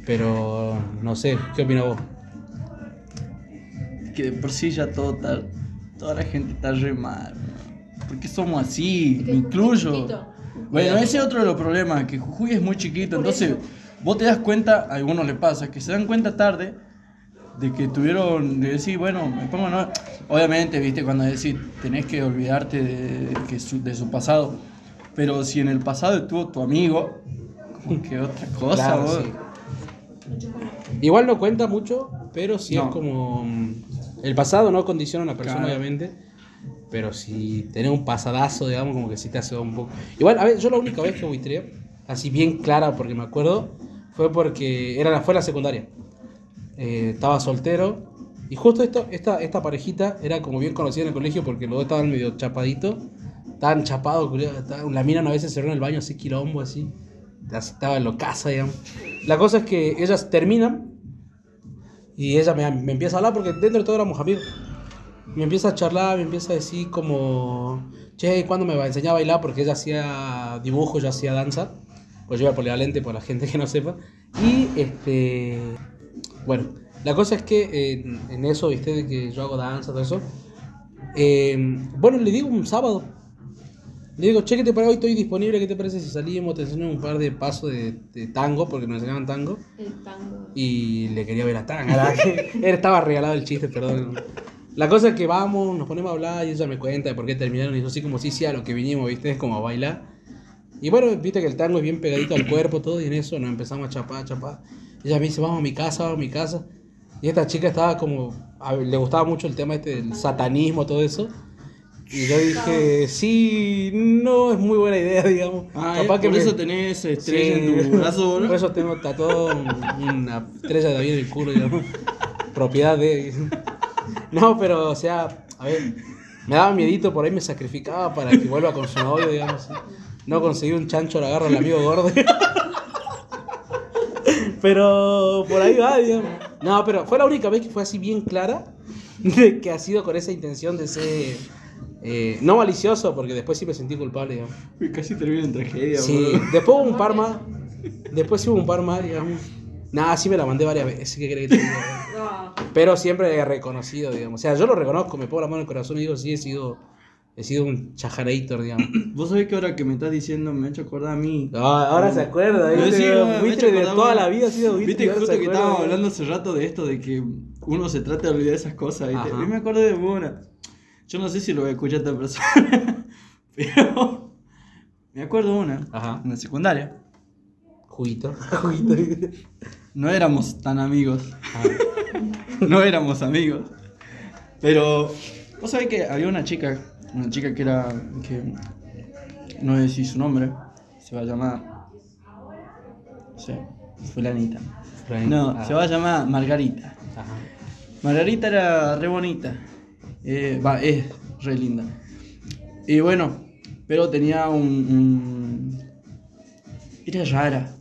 Pero, no sé, ¿qué opinas vos? Que de por sí ya todo está, toda la gente está re mal. ¿Por qué somos así? Me incluyo. Bueno, ese es otro de los problemas, que Jujuy es muy chiquito, entonces vos te das cuenta, a algunos le pasa, que se dan cuenta tarde de que tuvieron, de decir, bueno, me pongo, no, obviamente, viste, cuando decís, tenés que olvidarte de, que su, de su pasado, pero si en el pasado estuvo tu amigo, como que otra cosa, Claro, vos. sí. Igual no cuenta mucho, pero sí No. es como. mm, El pasado no condiciona a una persona, Claro. obviamente. Pero si tenés un pasadazo, digamos, como que sí te hace un poco. Igual, a ver, yo la única vez que buitreé, así bien clara, porque me acuerdo, fue porque era la, fue la secundaria. Eh, estaba soltero. Y justo esto, esta, esta parejita era como bien conocida en el colegio porque los dos estaban medio chapaditos. Estaban chapados, la mina a veces cerró en el baño así quilombo, así. Así estaba en lo casa, digamos. La cosa es que ellas terminan y ella me, me empieza a hablar porque dentro de todo éramos amigos. Me empieza a charlar, me empieza a decir como, che, ¿cuándo me va a enseñar a bailar? Porque ella hacía dibujo, yo hacía danza. Pues yo iba polivalente por la gente que no sepa. Y este, bueno, la cosa es que en, en eso, viste, de que yo hago danza, todo eso. eh, bueno, le digo un sábado. Le digo, che, ¿qué te parece? Hoy estoy disponible, ¿qué te parece si salimos? Te enseño un par de pasos de, de tango, porque nos enseñaban tango. El tango. Y le quería ver a tanga. Él estaba regalado el chiste, perdón. La cosa es que vamos, nos ponemos a hablar y ella me cuenta de por qué terminaron. Y yo así como, sí, sí, a lo que vinimos, ¿viste? Es como a bailar. Y bueno, viste que el tango es bien pegadito al cuerpo, todo, y en eso nos empezamos a chapar, a chapar. Ella me dice, vamos a mi casa, vamos a mi casa. Y esta chica estaba como, a le gustaba mucho el tema este del satanismo, todo eso. Y yo dije, sí, no es muy buena idea, digamos. Ah, Capaz eh, que por me- eso tenés estrella Sí, en tu brazo, ¿no? Por eso tengo tatuado un- una estrella de David en el culo, digamos. Propiedad de. No, pero, o sea, a ver, me daba miedito, por ahí me sacrificaba para que vuelva con su novio, digamos. No conseguí un chancho, lo agarro al amigo gordo. Pero por ahí va, digamos. No, pero fue la única vez que fue así bien clara de que ha sido con esa intención de ser. eh, no malicioso, porque después sí me sentí culpable, digamos. Uy, Casi termina en tragedia, Sí, después hubo un par más. Después sí hubo un par más, digamos. Nada, sí me la mandé varias veces, ¿qué querés que te diga? Pero siempre he reconocido, digamos. O sea, yo lo reconozco, me pongo la mano en el corazón y digo, sí, he sido, he sido un chajarator, digamos. Vos sabés que ahora que me estás diciendo me ha hecho acordar a mí. No, ahora se acuerda, Yo ¿viste? sí, Fuiste de toda la vida, ha sido Viste y ahora justo que estábamos ¿viste? hablando hace rato de esto, de que uno se trata de olvidar esas cosas, ¿viste? Ajá. Y me acordé de una. Yo no sé si lo voy a escuchar esta persona, pero me acuerdo una, Ajá. en la secundaria. Juguito, juguito. No éramos tan amigos, no éramos amigos. Pero, vos sabés que había una chica, una chica que era, que no decir su nombre, se va a llamar, no sé, fulanita. No, Ah, se va a llamar Margarita. Ajá. Margarita era re bonita. Eh, Va, es re linda. Y bueno, pero tenía un, un- Era rara.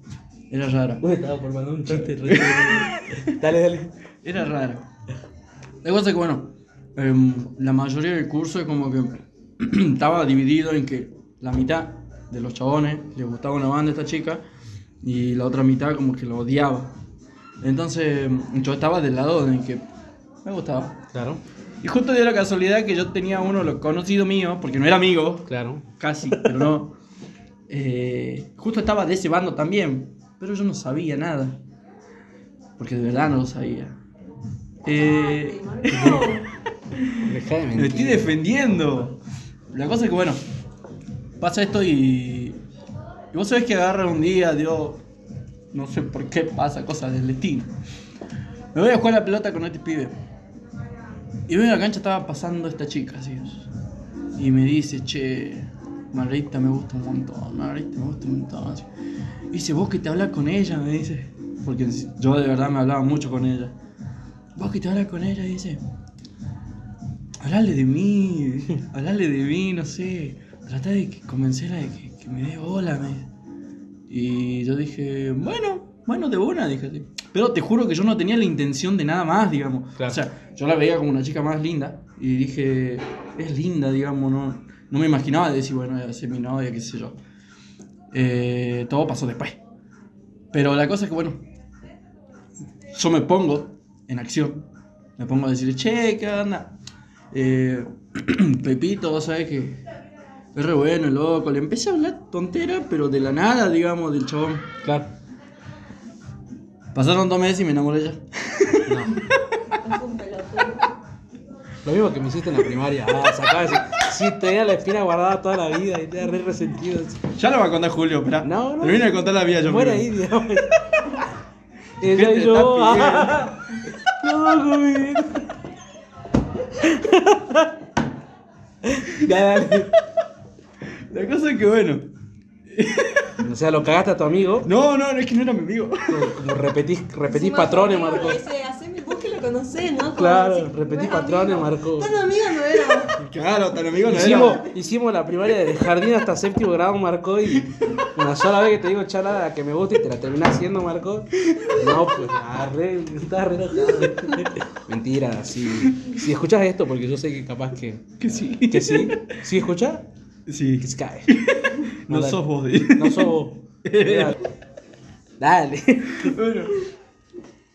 Era rara. Uy, estaba por mandar un chiste. re- dale, dale. Era rara. La cosa es que, bueno, em, la mayoría del curso es como que estaba dividido en que la mitad de los chabones les gustaba una banda a esta chica y la otra mitad como que lo odiaba. Entonces yo estaba del lado en que me gustaba. Claro, Y justo dio la casualidad que yo tenía uno lo conocido mío, porque no era amigo, claro. casi, pero no. Eh, justo estaba de ese bando también, pero yo no sabía nada. Porque de verdad no lo sabía. Eh, me estoy defendiendo. La cosa es que, bueno, pasa esto y. Y vos sabés que agarra un día, Dios. No sé por qué pasa cosas del destino. Me voy a jugar la pelota con este pibe. Y veo en la cancha estaba pasando esta chica, así. Y me dice, che, Margarita me gusta un montón, Margarita me gusta un montón. así. Dice, vos que te hablas con ella, me dice. Porque yo de verdad me hablaba mucho con ella. Vos que te hablas con ella, dice. Hablale de mí, hablale de mí, no sé. Trata de que convencerla de que, que me dé bola, me. Y yo dije, bueno, bueno, de buena, dije así. Pero te juro que yo no tenía la intención de nada más, digamos. Claro. O sea, yo la veía como una chica más linda. Y dije, es linda, digamos, no, no me imaginaba decir, bueno, voy a ser mi novia, qué sé yo. Eh, todo pasó después. Pero la cosa es que, bueno, yo me pongo en acción. Me pongo a decir, che, ¿qué onda? Eh, Pepito, vos sabés que es re bueno, el loco. Le empecé a hablar tontera, pero de la nada, digamos, del chabón. Claro. Pasaron dos meses y me enamoré ya. Lo mismo que me hiciste en la primaria. Ah, sacaba ese. Sí, tenía la espina guardada toda la vida y te re resentido. Ya lo va a contar Julio, espera. No, no. Termina de contar la vida yo. Primero. ahí, digamos. ¿Qué Ella y yo. ah, No. Ya, dale. La cosa es que, bueno. O sea, lo cagaste a tu amigo. No, no, no, es que no era mi amigo. Como, como repetís, repetís patrones, Marco. haceme conocés, ¿no? Como Claro, repetí patrones, amigo. Marco. Tan amigo no era. Claro, tan amigo no Hicimos, era. hicimos la primaria de jardín hasta séptimo grado, Marco, y una sola vez que te digo chala que me gusta y te la terminás haciendo, Marco. No, pues, arre, estás re. Mentira, si, si escuchas esto, porque yo sé que capaz que, Que sí. que sí. ¿Sí escuchas? Sí. Que se cae. No Dale. sos vos. No sos vos. Dale. Dale. Bueno.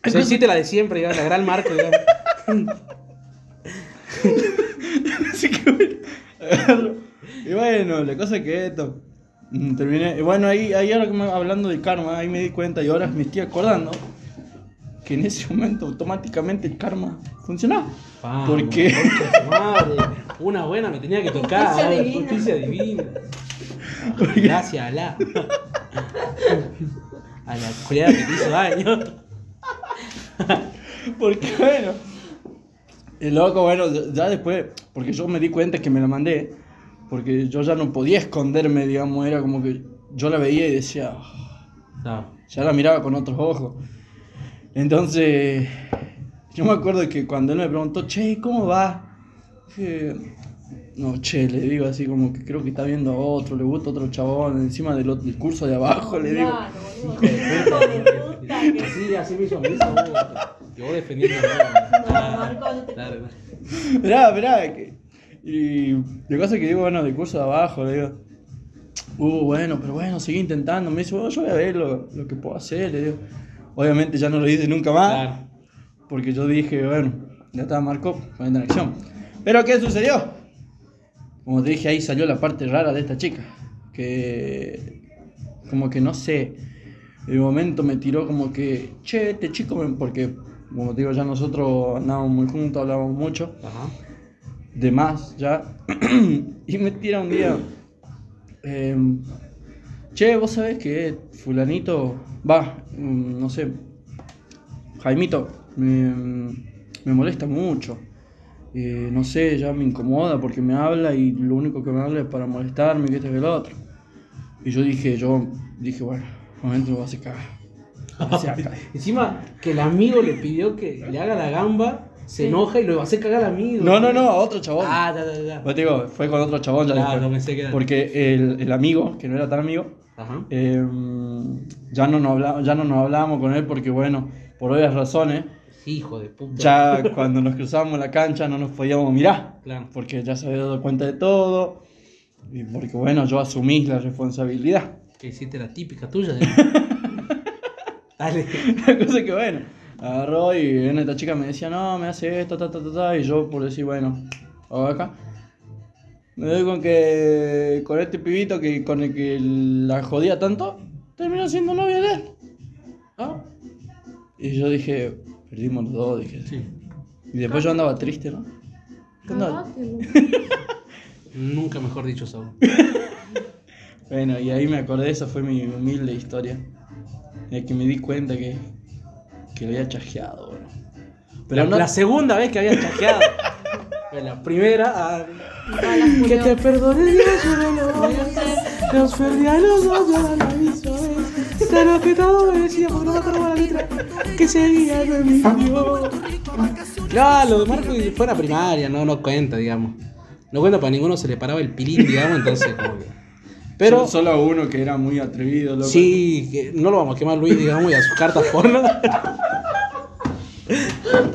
O sea, hiciste la de siempre, digamos, la gran Marco, digamos. Así que bueno, agarro. Y bueno, la cosa es que esto. mm, Terminé. y Bueno, ahí, ahí ahora que me- hablando de karma, ahí me di cuenta y ahora me estoy acordando que en ese momento automáticamente el karma funcionaba. Vamos, Porque- madre. Una buena me tenía que tocar. Justicia ah, divina. Justicia divina. Gracias a la. A la culiada que te hizo daño. Porque bueno. El loco, bueno, ya después, porque yo me di cuenta que me la mandé, porque yo ya no podía esconderme, digamos, era como que yo la veía y decía, No. ya la miraba con otros ojos. Entonces, yo me acuerdo que cuando él me preguntó, che, ¿cómo va? Dije, no, che, le digo así como que creo que está viendo a otro, le gusta otro chabón encima del, otro- del curso de abajo, le digo. Sí, así me hizo, me hizo. Que vos defendiendo. Claro, claro. Esperá, esperá. Que... Y la cosa que digo, bueno, del curso de abajo, le digo. Uh, bueno, pero bueno, sigue intentando. Me dice, bueno, yo voy a ver lo, lo que puedo hacer, le digo. Obviamente ya no lo hice nunca más. Claro. Porque yo dije, bueno, ya estaba Marco poniendo en acción. Pero ¿qué sucedió? Como te dije, ahí salió la parte rara de esta chica. Que como que no sé. De momento me tiró como que, che, este chico, me-", porque como te digo, ya nosotros andábamos muy juntos, hablábamos mucho Ajá. de más ya. y me tira un día. em, che, vos sabés que Fulanito. Va, mm, no sé. Jaimito, me, me molesta mucho. Eh, no sé, ya me incomoda porque me habla y lo único que me habla es para molestarme, que este que el otro. Y yo dije, yo dije, bueno, un momento lo voy a hacer cagar. Encima que el amigo le pidió que le haga la gamba, se enoja y lo va a hacer cagar al amigo. No, no, no, a otro chabón. Ah, ya, ya, ya. Pues te digo, fue con otro chabón ya Claro, después. pensé que era- Porque el, el amigo, que no era tan amigo, Ajá. eh, ya, no nos habla- ya no nos hablábamos con él porque, bueno, por obvias razones, Hijo de puta. ya cuando nos cruzábamos en la cancha no nos podíamos mirar. Claro. Porque ya se había dado cuenta de todo. Y porque, bueno, yo asumí la responsabilidad. Que hiciste la típica tuya. de- Dale. La cosa es que, bueno, agarró y viene esta chica me decía, no, me hace esto, ta, ta, ta, ta. Y yo, por decir, bueno, acá. Me doy con que con este pibito que con el que la jodía tanto, terminó siendo novia de él. Ah, Y yo dije, perdimos los dos, dije. Y después yo andaba triste, ¿no? ¿Qué andaba? Nunca mejor dicho eso. Bueno, y ahí me acordé, esa fue mi humilde historia. De que me di cuenta que, que lo había chajeado, bueno. Pero la, no, la segunda vez que había chajeado. La primera. ah, que te perdone Dios, yo no lo voy a hacer. Nos perdí a los dos, que todo me decía, porque no me acuerdo la letra. Que seguía de mi Dios. Claro, lo de Marco fue la primaria, no, no cuenta, digamos. No cuenta para ninguno, se le paraba el pilín, digamos, entonces como que. Pero. Pero solo a uno que era muy atrevido, loco. Sí, que no lo vamos a quemar Luis, digamos, y a sus cartas porno.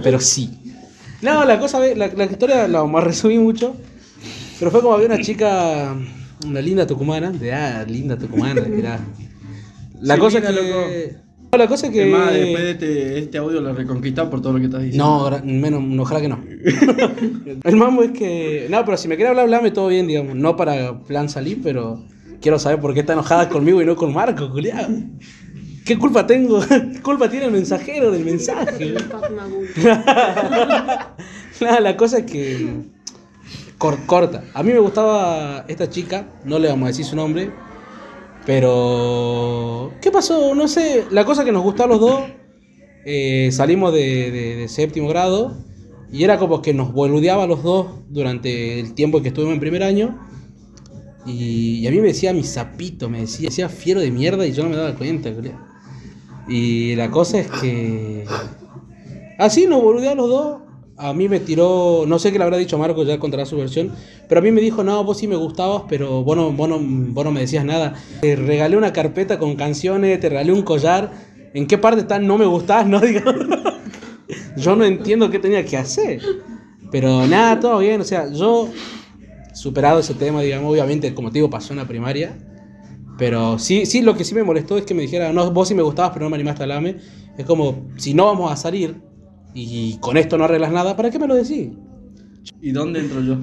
Pero sí. No, la cosa, la, la historia la vamos a resumir mucho. Pero fue como había una chica, una linda tucumana, de ah, linda tucumana, que era. La Sí, cosa mira, que. No, la cosa que. Es más, después de este, este audio lo reconquistado por todo lo que estás diciendo. No, menos, no, ojalá que no. El mambo es que. No, pero si me quiere hablar, hablame todo bien, digamos. No para plan salir, pero quiero saber por qué está enojada conmigo y no con Marco, culiado. ¿Qué culpa tengo? ¿Qué culpa tiene el mensajero del mensaje? Nada, la cosa es que. cor- corta. A mí me gustaba esta chica, no le vamos a decir su nombre. Pero. ¿Qué pasó? No sé. La cosa que nos gustó a los dos. eh, salimos de, de- séptimo grado. Y era como que nos boludeaba a los dos durante el tiempo que estuvimos en primer año. Y, y a mí me decía mi sapito, me decía, decía fiero de mierda y yo no me daba cuenta. Y la cosa es que. Así nos boludeaba a los dos. A mí me tiró, no sé qué le habrá dicho Marco, ya contará su versión, pero a mí me dijo, no, vos sí me gustabas, pero vos no, vos no, me decías nada. Te regalé una carpeta con canciones, te regalé un collar. ¿En qué parte está no me gustás, no? Digo, yo no entiendo qué tenía que hacer. Pero nada, todo bien, o sea, yo superado ese tema, digamos, obviamente, como te digo, pasó en la primaria. Pero sí, sí, lo que sí me molestó es que me dijera, no, vos sí me gustabas, pero no me animaste a hablarme. Es como, si no vamos a salir y con esto no arreglas nada, ¿para qué me lo decís? ¿Y dónde entro yo?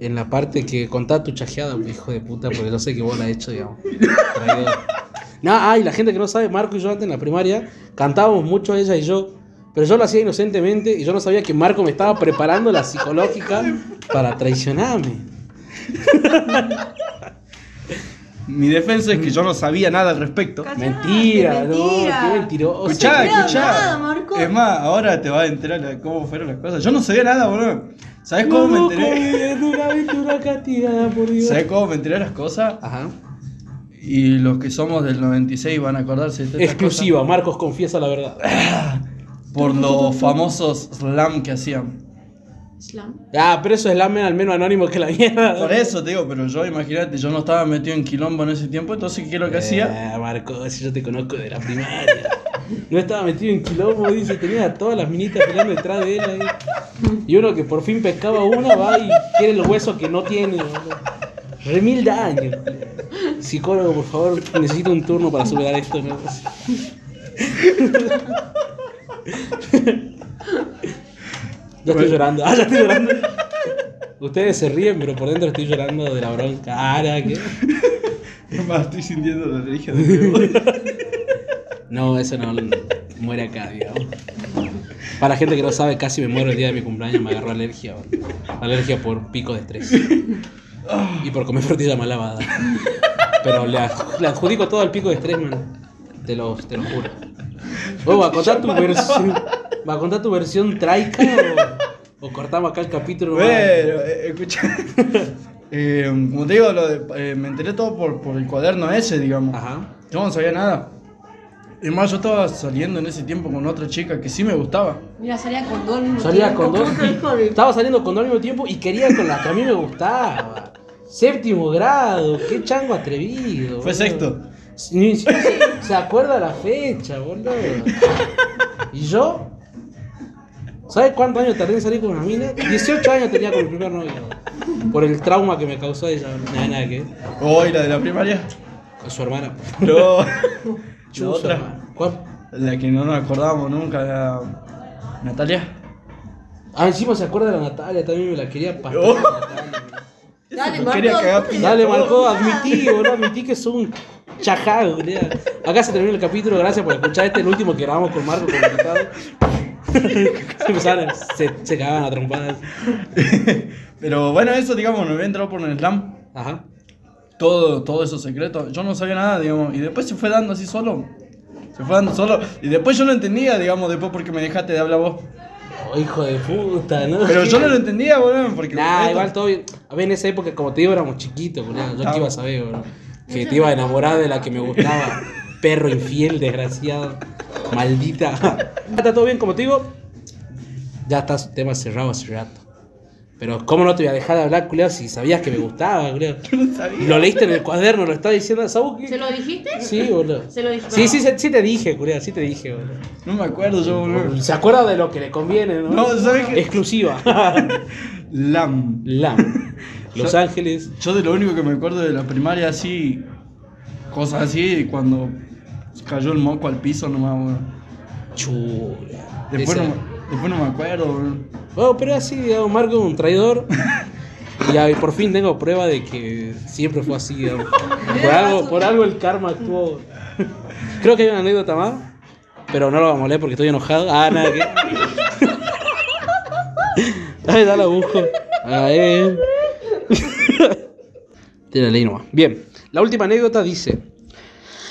En la parte que contá tu chajeada, hijo de puta, porque yo sé que vos la has hecho, digamos. Traidor. No, ay, la gente que no sabe, Marco y yo antes en la primaria cantábamos mucho ella y yo, pero yo lo hacía inocentemente y yo no sabía que Marco me estaba preparando la psicológica para traicionarme. mi defensa es que yo no sabía nada al respecto. Mentira, no, mentira. qué mentiroso. Escuchá, sabía escuchá. nada, Marco. Es más, ahora te vas a enterar de cómo fueron las cosas. Yo no sabía nada, boludo. ¿Sabes cómo me enteré? Es una aventura castigada por Dios. ¿Sabes cómo me enteré de las cosas? Ajá. Y los que somos del 96 van a acordarse de Exclusiva, Marcos confiesa la verdad. por los famosos slam que hacían. Slam. Ah, pero eso es la al menos anónimo que la mierda. Por eso te digo, pero yo imagínate, yo no estaba metido en quilombo en ese tiempo, entonces ¿qué es lo que hacía? Ah, Marcos, si yo te conozco de la primaria. No estaba metido en quilombo, dice, tenía a todas las minitas peleando detrás de él ahí. Y uno que por fin pescaba una va y quiere los huesos que no tiene. Remil daño. Psicólogo, por favor, necesito un turno para superar esto. ¿no? Ya estoy llorando. Ah, ya estoy llorando. Ustedes se ríen, pero por dentro estoy llorando de la bronca. Ara, ¿qué? Es más, estoy sintiendo la alergia de nuevo. No, eso no muere acá, digamos. Para la gente que no sabe, casi me muero el día de mi cumpleaños, me agarró alergia. boludo. Alergia por pico de estrés. Y por comer frutilla mal lavada. Pero le adjudico todo al pico de estrés, man. Te lo, te lo juro. Vos, ¿va a contar tu versión? ¿Va a contar tu versión traica o, o cortamos acá el capítulo? Pero, eh, escucha. Eh, como te digo, lo de- eh, me enteré todo por, por el cuaderno ese, digamos. Ajá. Yo no sabía nada. Es más, yo estaba saliendo en ese tiempo con otra chica que sí me gustaba. Mira, salía con dos. al mismo Salía tiempo. con dos. Estaba saliendo con dos al mismo tiempo y quería con la que a mí me gustaba. Séptimo grado, qué chango atrevido. Fue sexto. Ni se, acuerda la fecha, boludo. ¿Y yo? ¿Sabes cuántos años tardé en salir con una mina? 18 años tenía con mi primer novio. Por el trauma que me causó ella. Nada, nada que ver. Hoy la de la primaria. Con su hermana. No. La su otra. hermana. ¿Cuál? La que no nos acordábamos nunca, la Natalia. Ah, encima se acuerda de la Natalia, también me la quería pasar. Oh. Dale, quería Marco. cagar piña. Dale, Marco, admití, boludo, admití que sos un chajado, boludo. Acá se termina el capítulo, gracias por escuchar este, el último que grabamos con Marco invitado. se se, se cagaban a trompadas. Pero bueno, eso, digamos, me había entrado por el slam. Ajá. Todo, todo eso secreto. Yo no sabía nada, digamos. Y después se fue dando así solo. Se fue dando solo. Y después yo lo entendía, digamos, después porque me dejaste de hablar vos. Oh, hijo de puta, ¿no? Pero yo no lo entendía, boludo, porque... Nah, igual todo. A ver, en esa época, como te digo, éramos chiquitos, boludo. Yo qué iba a saber, boludo. Que te iba a enamorar de la que me gustaba. Perro infiel, desgraciado. Maldita. Está todo bien, como te digo. Ya estás tema cerrado hace rato. Pero, ¿cómo no te voy a dejar de hablar, culiao, si sabías que me gustaba, culiao? no sabía. Lo leíste en el cuaderno, lo está diciendo. ¿Sabes qué? ¿Se lo dijiste? Sí, boludo. Se lo dije. Sí, sí, sí, sí te dije, culiao, sí te dije, boludo. No me acuerdo yo, boludo. Se acuerda de lo que le conviene, ¿no? No, ¿sabes qué? Exclusiva. Lam. Lam. Los Yo- Ángeles. Yo de lo único que me acuerdo de la primaria así, cosas así, cuando cayó el moco al piso nomás, boludo. Chula. Después, no, después no me acuerdo, boludo. Bueno, pero así, digamos, Marco es un traidor. Y ya, por fin tengo prueba de que siempre fue así, digamos. Por algo, por algo el karma actuó. Creo que hay una anécdota más, pero no lo vamos a leer porque estoy enojado. Ah, nada que. Ay, da la busco. A ver. La. Bien, la última anécdota dice: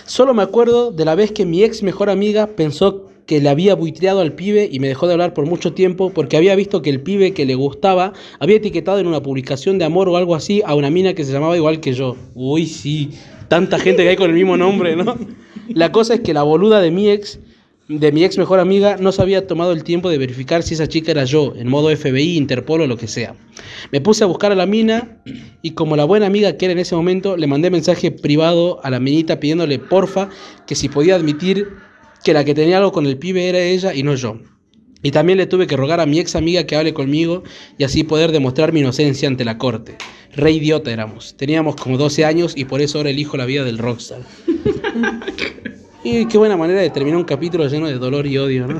Solo me acuerdo de la vez que mi ex mejor amiga pensó que le había buitreado al pibe y me dejó de hablar por mucho tiempo porque había visto que el pibe que le gustaba había etiquetado en una publicación de amor o algo así a una mina que se llamaba igual que yo. Uy, sí, tanta gente que hay con el mismo nombre, ¿no? La cosa es que la boluda de mi ex, de mi ex mejor amiga, no se había tomado el tiempo de verificar si esa chica era yo, en modo FBI, Interpol o lo que sea. Me puse a buscar a la mina y como la buena amiga que era en ese momento, le mandé mensaje privado a la minita pidiéndole porfa que si podía admitir que la que tenía algo con el pibe era ella y no yo. Y también le tuve que rogar a mi ex amiga que hable conmigo y así poder demostrar mi inocencia ante la corte. Re idiota éramos. Teníamos como 12 años y por eso ahora elijo la vida del rockstar. y qué buena manera de terminar un capítulo lleno de dolor y odio, ¿no?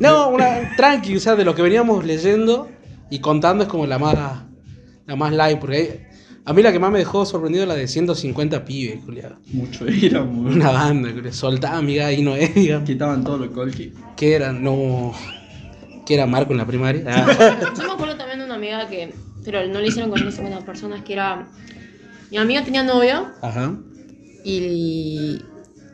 No, una tranqui, o sea, de lo que veníamos leyendo y contando es como la más la más live, porque hay- a mí la que más me dejó sorprendido es la de 150 pibes, culiado. Mucho boludo. Una banda, culiado. Soltá, amiga, ahí no es, digamos. Quitaban todos los colquis. ¿Qué era? No. ¿Qué era Marco en la primaria? Ah. Yo me acuerdo también de una amiga que pero no lo hicieron con 150 personas, que era... Mi amiga tenía novio Ajá. y...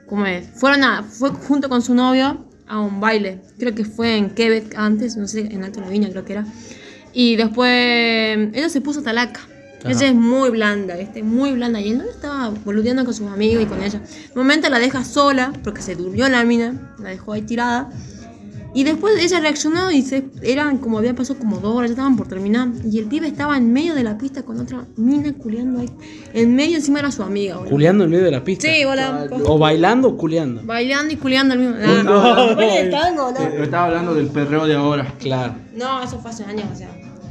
¿Cómo es? Fueron a... Fue junto con su novio a un baile. Creo que fue en Quebec antes, no sé, en Alto La Viña creo que era. Y después ella se puso talaca. Ajá. Ella es muy blanda, ¿viste? Muy blanda. Y él no estaba boludeando con sus amigos y con ella. De momento la deja sola, porque se durmió la mina, la dejó ahí tirada. Y después ella reaccionó y se, eran como había pasado como dos horas, ya estaban por terminar. Y el pibe estaba en medio de la pista con otra mina culeando ahí. En medio encima era su amiga, boludo. Culeando en medio de la pista. Sí, hola. O bailando o culeando. Bailando y culeando al mismo. No, no, el tango, no. Eh, estaba hablando del perreo de ahora. Claro. No, eso fue hace años, o sea,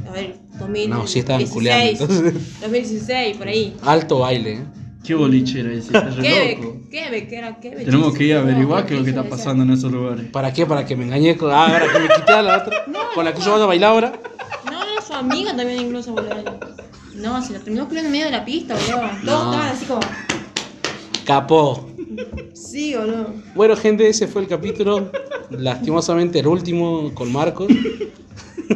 a ver, 2016. No, sí estaban culeando, entonces. 2016, por ahí. Alto baile, ¿eh? Qué boliche era ese, re loco. Que era. Tenemos que ir a averiguar No, qué es lo que está pasando en esos lugares. ¿Para qué? Para que me engañé con. Ah, ahora que me quité a la otra. Con la que yo vaya a bailar ahora. No, era su amiga también incluso, boludo. No, se la terminó culiando en medio de la pista, boludo. Todos No. estaban así como. Capó. Sí, boludo. Bueno, gente, ese fue el capítulo. Lastimosamente el último con Marcos.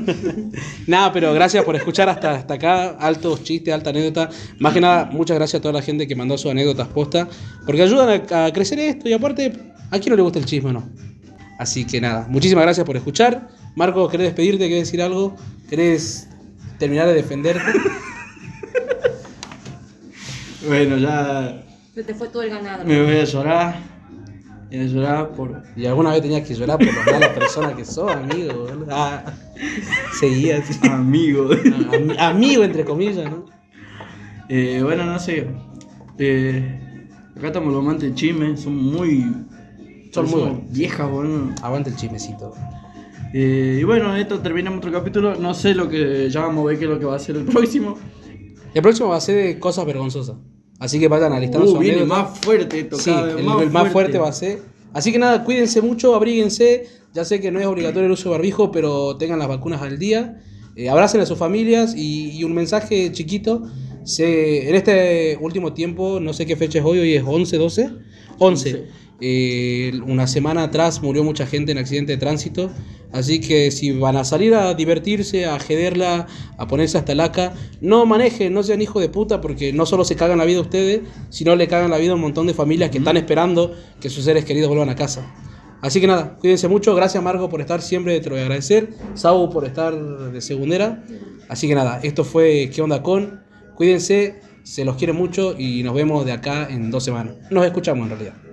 nada, pero gracias por escuchar hasta, hasta acá. Altos chistes, alta anécdota. Más que nada, muchas gracias a toda la gente que mandó sus anécdotas posta. Porque ayudan a, a crecer esto. Y aparte, ¿a quién no le gusta el chisme o no? Así que nada, muchísimas gracias por escuchar. Marcos, ¿querés despedirte? ¿Querés decir algo? ¿Querés terminar de defenderte? Bueno, ya Se te fue todo el ganado. me voy a llorar. Voy a llorar por. Y alguna vez tenías que llorar por lo mala persona que sos, amigo. Ah, seguía así. Amigo. Am- amigo, entre comillas, ¿no? Eh, bueno, no sé. Eh, acá estamos los amantes de chisme, son muy. Son muy viejas, bueno. Aguanta el chismecito. Eh, y bueno, esto terminamos otro capítulo. No sé lo que. Ya vamos a ver qué es lo que va a ser el próximo. El próximo va a ser de cosas vergonzosas. Así que vayan alistando Uh, su viene más fuerte esto, Sí, cada vez el, el más fuerte va a ser. Así que nada, cuídense mucho, abríguense. Ya sé que no es obligatorio el uso de barbijo, pero tengan las vacunas al día. Eh, abracen a sus familias y, y un mensaje chiquito. Se, en este último tiempo, no sé qué fecha es hoy, hoy es 11, 12. 11. Eh, una semana atrás murió mucha gente en accidente de tránsito. Así que si van a salir a divertirse, a jederla, a ponerse hasta laca, no manejen, no sean hijos de puta, porque no solo se cagan la vida a ustedes, sino le cagan la vida a un montón de familias que están esperando que sus seres queridos vuelvan a casa. Así que nada, cuídense mucho. Gracias Marco por estar siempre, te lo voy a agradecer. Sau por estar de segundera. Así que nada, esto fue ¿Qué onda con? Cuídense, se los quiere mucho y nos vemos de acá en dos semanas. Nos escuchamos en realidad.